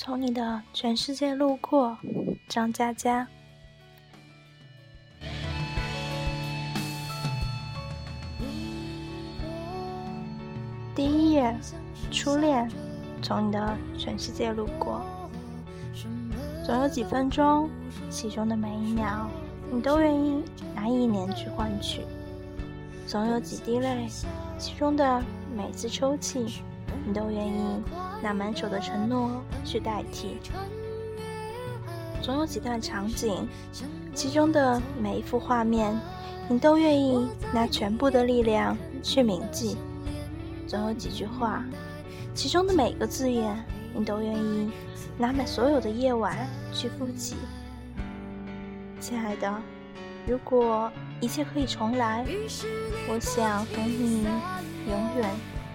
从你的全世界路过，张嘉佳。第一页，初恋，从你的全世界路过。总有几分钟，其中的每一秒，你都愿意拿一年去换取；总有几滴泪，其中的每次抽泣，你都愿意。拿满手的承诺去代替，总有几段场景，其中的每一幅画面，你都愿意拿全部的力量去铭记；总有几句话，其中的每个字眼，你都愿意拿满所有的夜晚去复习。亲爱的，如果一切可以重来，我想和你永远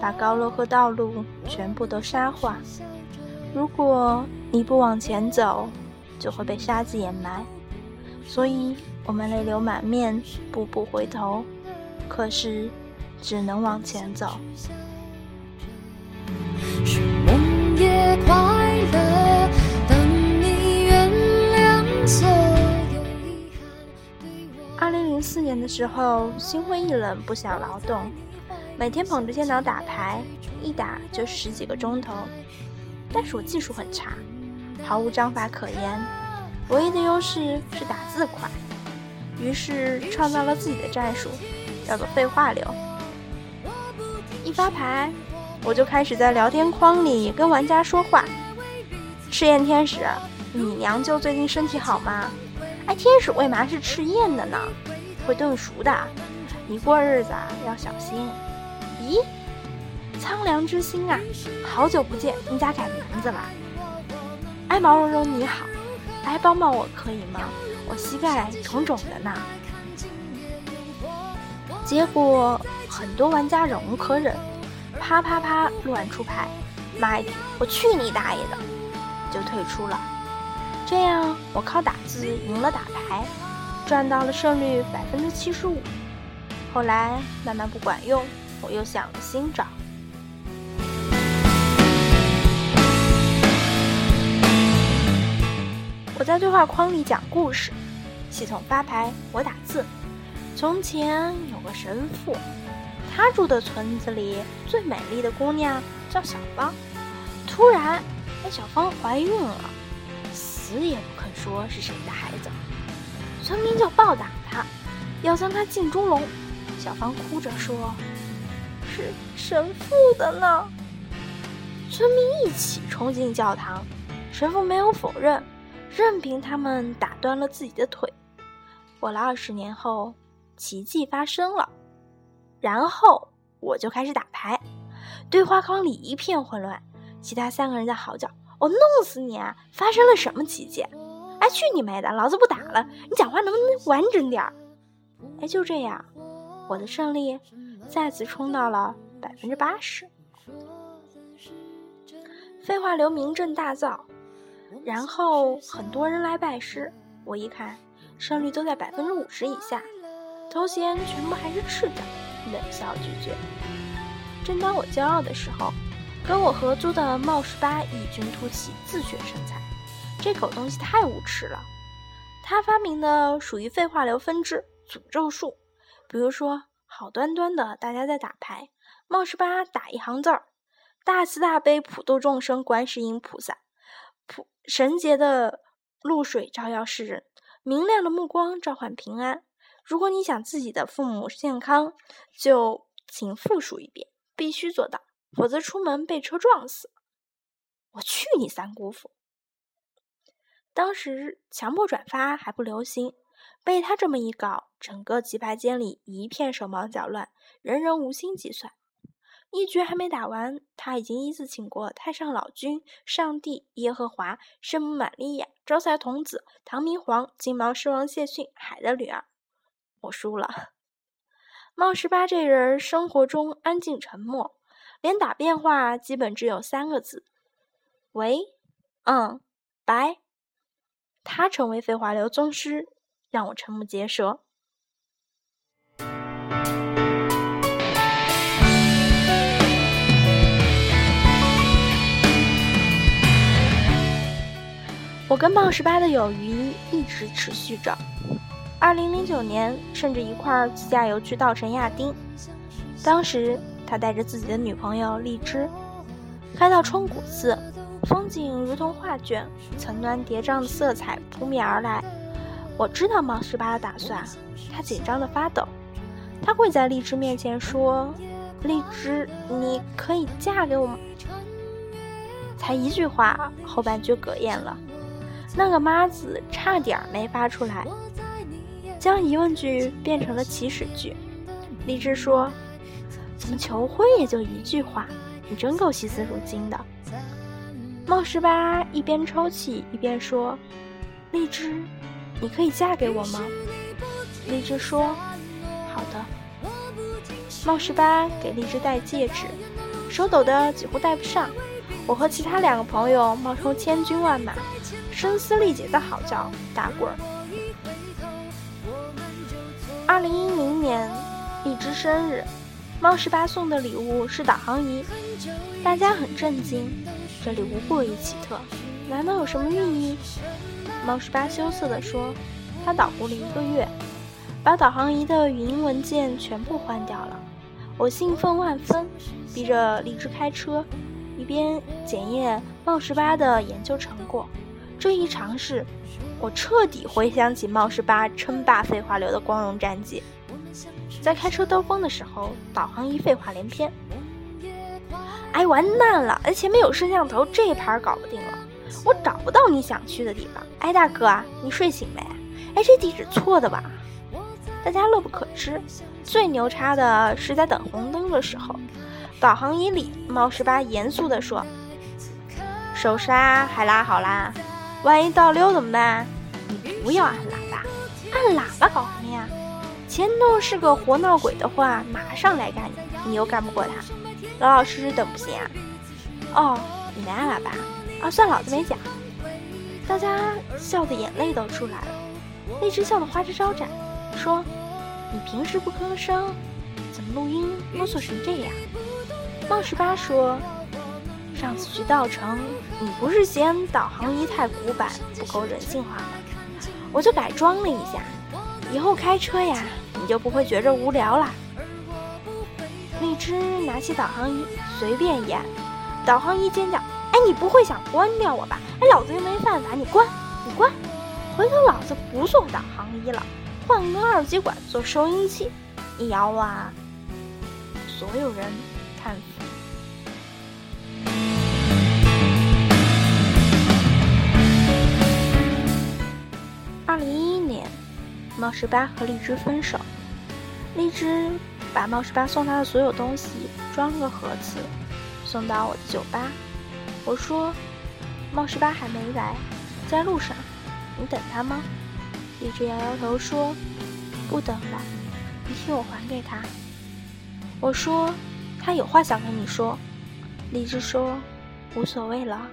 把高楼和道路全部都沙化。如果你不往前走，就会被沙子掩埋。所以，我们泪流满面，步步回头，可是只能往前走。二零零四年的时候，心灰意冷，不想劳动。每天捧着电脑打牌，一打就十几个钟头。但是我技术很差，毫无章法可言，唯一的优势是打字快。于是创造了自己的战术，叫做废话流。一发牌，我就开始在聊天框里跟玩家说话。赤焰天使，你娘舅最近身体好吗？哎，天使为嘛是赤焰的呢？会炖熟的，你过日子要小心。咦，苍凉之心啊，好久不见，你咋改名字了？哎，毛茸茸你好，来帮帮我可以吗？我膝盖肿肿的呢。结果很多玩家忍无可忍，啪啪啪乱出牌，骂一句我去你大爷的，就退出了。这样我靠打字赢了打牌，赚到了胜率百分之七十五。后来慢慢不管用。我又想了新招。我在对话框里讲故事，系统发牌，我打字。从前有个神父，他住的村子里最美丽的姑娘叫小芳。突然，那小芳怀孕了，死也不肯说是谁的孩子。村民就暴打她，要将她进猪笼。小芳哭着说。神父的呢。村民一起冲进教堂，神父没有否认，任凭他们打断了自己的腿。过了二十年后，奇迹发生了，然后我就开始打牌，对话框里一片混乱，其他三个人在嚎叫：“我弄死你啊！发生了什么奇迹？哎，去你妹的！老子不打了！你讲话能不能完整点儿？”哎，就这样，我的胜利。再次冲到了百分之八十，废话流名震大噪，然后很多人来拜师。我一看，胜率都在百分之五十以下，头衔全部还是赤的，冷笑拒绝。正当我骄傲的时候，跟我合租的冒十八异军突起，自学成才。这狗东西太无耻了，他发明的属于废话流分支诅咒术，比如说。好端端的，大家在打牌。冒十八打一行字儿：“大慈大悲普度众生，观世音菩萨，普神洁的露水照耀世人，明亮的目光召唤平安。如果你想自己的父母健康，就请复述一遍，必须做到，否则出门被车撞死。”我去你三姑父！当时强迫转发还不流行。被他这么一搞，整个棋牌间里一片手忙脚乱，人人无心计算。一局还没打完，他已经依次请过太上老君、上帝、耶和华、圣母玛利亚、招财童子、唐明皇、金毛狮王谢逊、海的女儿。我输了。冒十八这人生活中安静沉默，连打电话基本只有三个字：喂，嗯，拜。他成为废话流宗师，让我瞠目结舌。我跟棒十八的友谊一直持续着。二零零九年，甚至一块儿自驾游去稻城亚丁。当时他带着自己的女朋友荔枝，开到冲古寺，风景如同画卷，层峦叠嶂的色彩扑面而来。我知道冒十八的打算，他紧张的发抖。他跪在荔枝面前说：“荔枝，你可以嫁给我吗？”才一句话，后半句哽咽了。那个“妈”子差点没发出来，将疑问句变成了祈使句。荔枝说：“怎么求婚也就一句话？你真够惜字如金的。”冒十八一边抽泣一边说：“荔枝，你可以嫁给我吗？”荔枝说：“好的。”冒十八给荔枝戴戒指，手抖得几乎戴不上。我和其他两个朋友冒充千军万马，声嘶力竭的嚎叫、打滚儿。二零一零年，荔枝生日，猫十八送的礼物是导航仪，大家很震惊，这礼物过于奇特，难道有什么寓意？猫十八羞涩地说：“他捣鼓了一个月，把导航仪的语音文件全部换掉了。”我兴奋万分，逼着荔枝开车。一边检验冒十八的研究成果，这一尝试，我彻底回想起冒十八称霸废话流的光荣战绩。在开车兜风的时候，导航仪废话连篇。哎，完蛋了！哎，前面有摄像头，这盘搞不定了。我找不到你想去的地方。哎，大哥，你睡醒没？哎，这地址错的吧？大家乐不可支。最牛叉的是在等红灯的时候。导航仪里，猫十八严肃地说：“手刹还拉好啦，万一倒溜怎么办？你不要按喇叭，按喇叭搞什么呀？前头是个活闹鬼的话，马上来干你，你又干不过他，老老实实等不行啊？哦，你没按喇叭啊？算老子没讲。”大家笑得眼泪都出来了，荔枝笑得花枝招展，说：“你平时不吭声，怎么录音啰嗦成这样？”冒十八说：“上次去稻城，你不是嫌导航仪太古板，不够人性化吗？我就改装了一下，以后开车呀，你就不会觉着无聊了。”荔枝拿起导航仪，随便一按，导航仪尖叫：“，你不会想关掉我吧？哎，老子又没犯法，你关，你关！回头老子不做导航仪了，换个二极管做收音机，你摇啊！”所有人。看二零一一年，猫十八和荔枝分手。荔枝把猫十八送他的所有东西装了个盒子，送到我的酒吧。我说：“猫十八还没来，在路上，你等他吗？”荔枝摇摇头说：“不等了，你替我还给他。”我说。他有话想跟你说，荔枝说：“无所谓了。”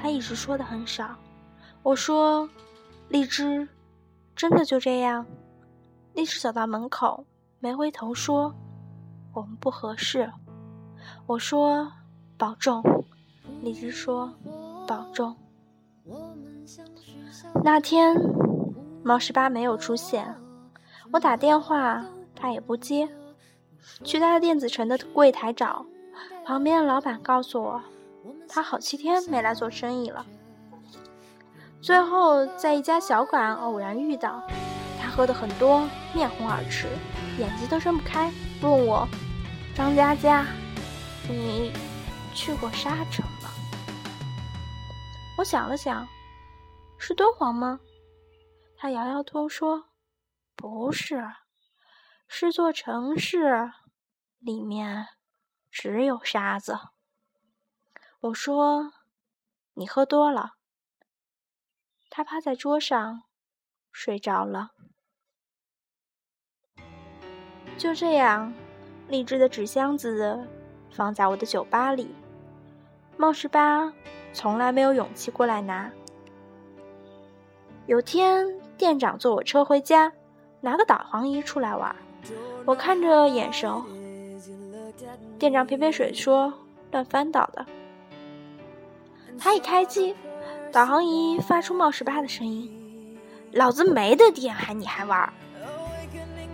他一直说的很少。我说：“荔枝，真的就这样？”荔枝走到门口，没回头说：“我们不合适。”我说：“保重。”荔枝说：“保重。”那天，猫十八没有出现，我打电话，他也不接。去他电子城的柜台找，旁边的老板告诉我，他好七天没来做生意了。最后在一家小馆偶然遇到，他喝的很多，面红耳赤，眼睛都睁不开，问我：“张佳佳，你去过沙城？”我想了想，是敦煌吗？他摇摇头说：“不是。”是座城市，里面只有沙子。我说：“你喝多了。”他趴在桌上睡着了。就这样，荔枝的纸箱子放在我的酒吧里。冒失八从来没有勇气过来拿。有天，店长坐我车回家，拿个导航仪出来玩，我看着眼熟。店长撇撇嘴说：“乱翻倒的。”他一开机，导航仪发出冒十八的声音：“老子没的电，还你还玩？”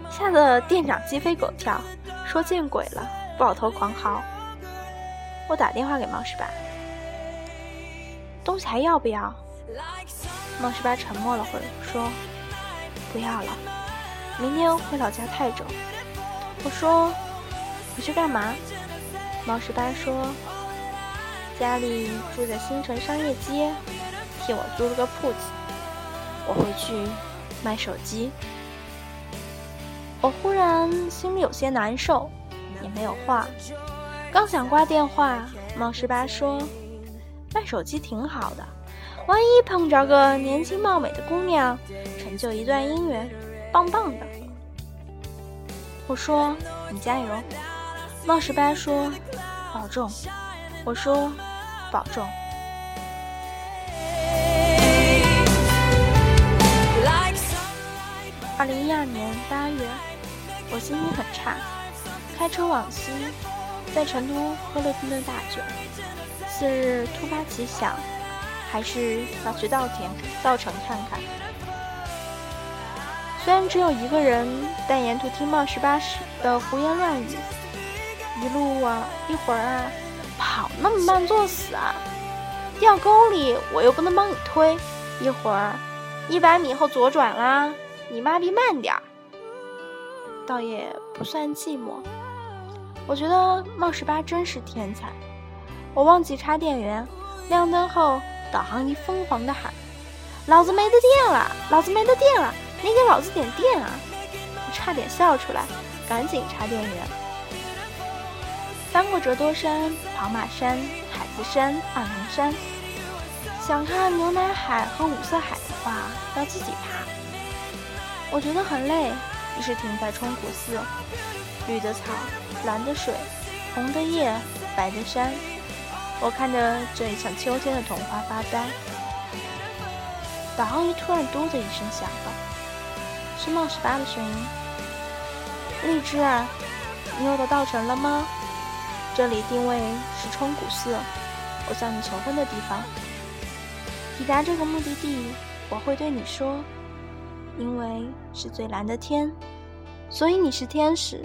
吓得店长鸡飞狗跳，说：“见鬼了！”抱头狂嚎。我打电话给冒十八：“东西还要不要？”孟十八沉默了会儿，说：“不要了，明天回老家泰州。”我说：“回去干嘛？”孟十八说：“家里住在新城商业街，替我租了个铺子，我回去卖手机。”我忽然心里有些难受，也没有话。刚想挂电话，孟十八说：“卖手机挺好的。”万一碰着个年轻貌美的姑娘，成就一段姻缘，棒棒的。我说你加油。冒十八说保重。我说保重。二零一二年八月，我心情很差，开车往西，在成都喝了一顿大酒。次日突发奇想。还是要去稻田、稻城看看。虽然只有一个人，但沿途听冒十八时的胡言乱语，一路啊，一会儿啊，跑那么慢，作死啊！掉沟里我又不能帮你推，一会儿一百米后左转啦，你妈逼慢点儿，倒也不算寂寞。我觉得冒十八真是天才。我忘记插电源，亮灯后。导航仪疯狂的喊：“老子没得电了！老子没得电了！你给老子点电啊！”我差点笑出来，赶紧插电源。翻过折多山、跑马山、海子山、二龙山，想看牛奶海和五色海的话，要自己爬。我觉得很累，于是停在冲古寺。绿的草，蓝的水，红的叶，白的山。我看着这一场秋天的童话发呆。导航仪突然“嘟”的一声响了，是冒十八的声音。荔枝啊，你又到稻城了吗？这里定位是冲古寺，我向你求婚的地方。抵达这个目的地，我会对你说：因为是最蓝的天，所以你是天使，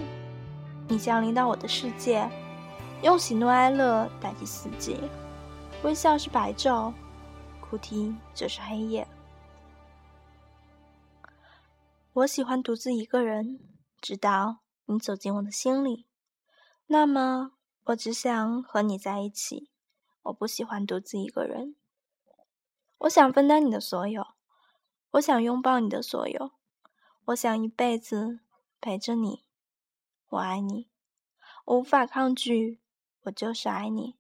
你降临到我的世界。用喜怒哀乐代替四季，微笑是白昼，哭啼则是黑夜。我喜欢独自一个人，直到你走进我的心里。那么，我只想和你在一起。我不喜欢独自一个人。我想分担你的所有，我想拥抱你的所有，我想一辈子陪着你。我爱你，我无法抗拒。我就是爱你，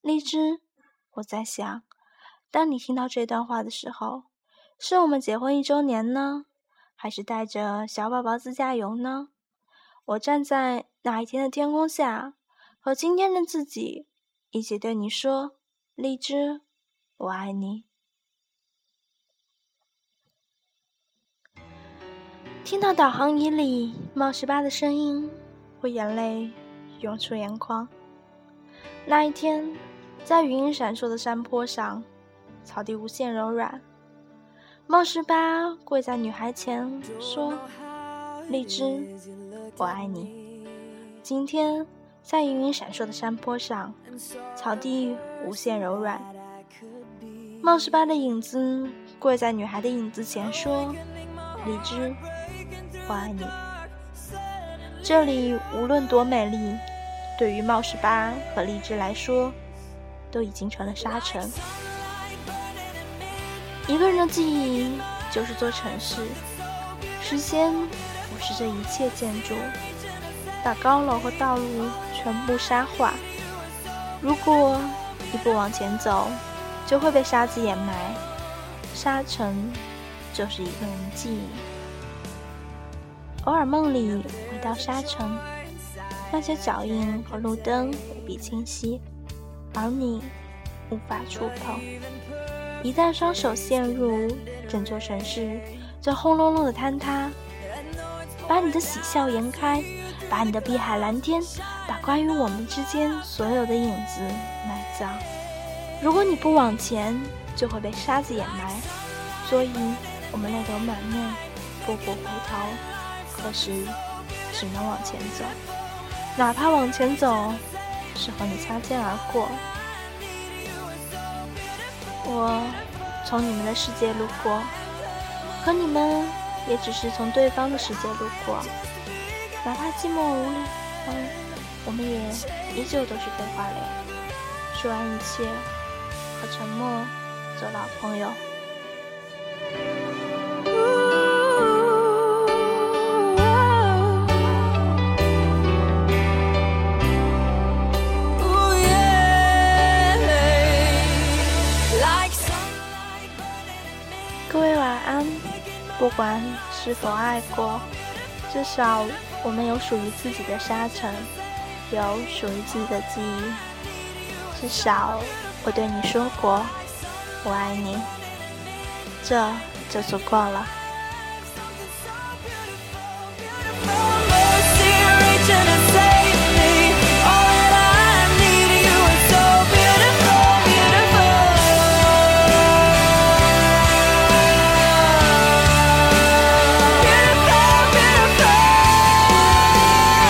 荔枝。我在想，当你听到这段话的时候，是我们结婚一周年呢，还是带着小宝宝自驾游呢？我站在那一天的天空下，和今天的自己一起对你说：“荔枝，我爱你。”听到导航仪里冒十八的声音，我眼泪。涌出眼眶。那一天，在云影闪烁的山坡上，草地无限柔软。孟十八跪在女孩前说：“荔枝，我爱你。”今天，在云影闪烁的山坡上，草地无限柔软。梦十八的影子跪在女孩的影子前说：“荔枝，我爱你。”这里无论多美丽，对于冒十八和荔枝来说，都已经成了沙尘。一个人的记忆就是座城市，时间不是这一切建筑，把高楼和道路全部沙化。如果一步往前走，就会被沙子掩埋。沙尘就是一个人的记忆。偶尔梦里到沙城，那些脚印和路灯无比清晰，而你无法触碰。一旦双手陷入，整座城市就轰隆隆的坍塌，把你的喜笑颜开，把你的碧海蓝天，把关于我们之间所有的影子埋葬。如果你不往前，就会被沙子掩埋，所以我们泪流满面，步步回头。可是，只能往前走，哪怕往前走是和你擦肩而过。我从你们的世界路过，可你们也只是从对方的世界路过。哪怕寂寞无力，我们也依旧都是对话脸。说完一切，和沉默做老朋友。管是否爱过，至少我们有属于自己的沙尘，有属于自己的记忆。至少我对你说过，我爱你，这就足够了。